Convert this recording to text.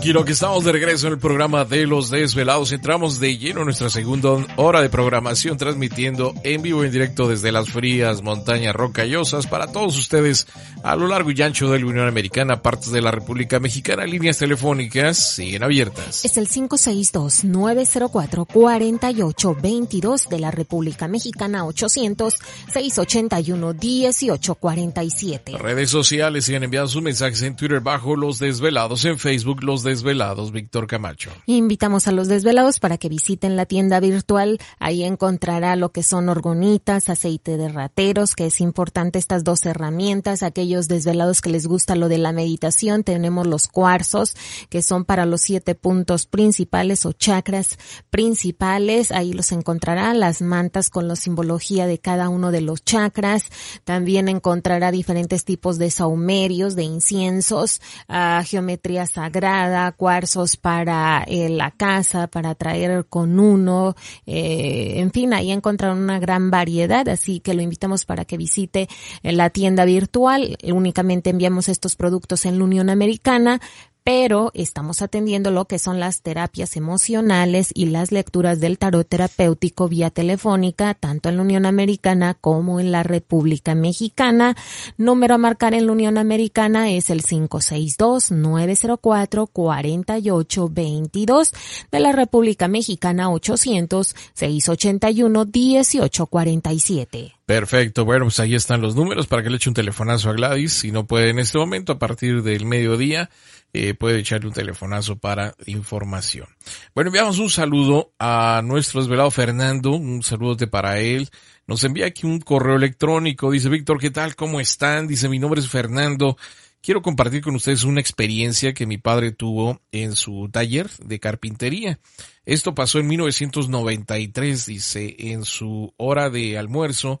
Quiero que estamos de regreso en el programa de Los Desvelados. Entramos de lleno en nuestra segunda hora de programación, transmitiendo en vivo y en directo desde las frías montañas rocallosas para todos ustedes a lo largo y ancho de la Unión Americana, partes de la República Mexicana. Líneas telefónicas siguen abiertas. Es el 562-904-4822 de la República Mexicana, 800-681-1847. Redes sociales siguen enviando sus mensajes en Twitter bajo Los Desvelados, en Facebook Los Desvelados, Víctor Camacho. Invitamos a los desvelados para que visiten la tienda virtual. Ahí encontrará lo que son orgonitas, aceite de rateros, que es importante estas dos herramientas. Aquellos desvelados que les gusta lo de la meditación, tenemos los cuarzos, que son para los siete puntos principales o chakras principales. Ahí los encontrará las mantas con la simbología de cada uno de los chakras. También encontrará diferentes tipos de saumerios, de inciensos, ah, geometría sagrada cuarzos para eh, la casa, para traer con uno, eh, en fin, ahí encontraron una gran variedad, así que lo invitamos para que visite eh, la tienda virtual. Únicamente enviamos estos productos en la Unión Americana, pero estamos atendiendo lo que son las terapias emocionales y las lecturas del tarot terapéutico vía telefónica, tanto en la Unión Americana como en la República Mexicana. Número a marcar en la Unión Americana es el 562-904-4822 de la República Mexicana 800-681-1847. Perfecto, bueno, pues ahí están los números para que le eche un telefonazo a Gladys. Si no puede en este momento, a partir del mediodía, eh, puede echarle un telefonazo para información. Bueno, enviamos un saludo a nuestro desvelado Fernando, un saludo para él. Nos envía aquí un correo electrónico, dice Víctor, ¿qué tal? ¿Cómo están? Dice, mi nombre es Fernando. Quiero compartir con ustedes una experiencia que mi padre tuvo en su taller de carpintería. Esto pasó en 1993, dice, en su hora de almuerzo,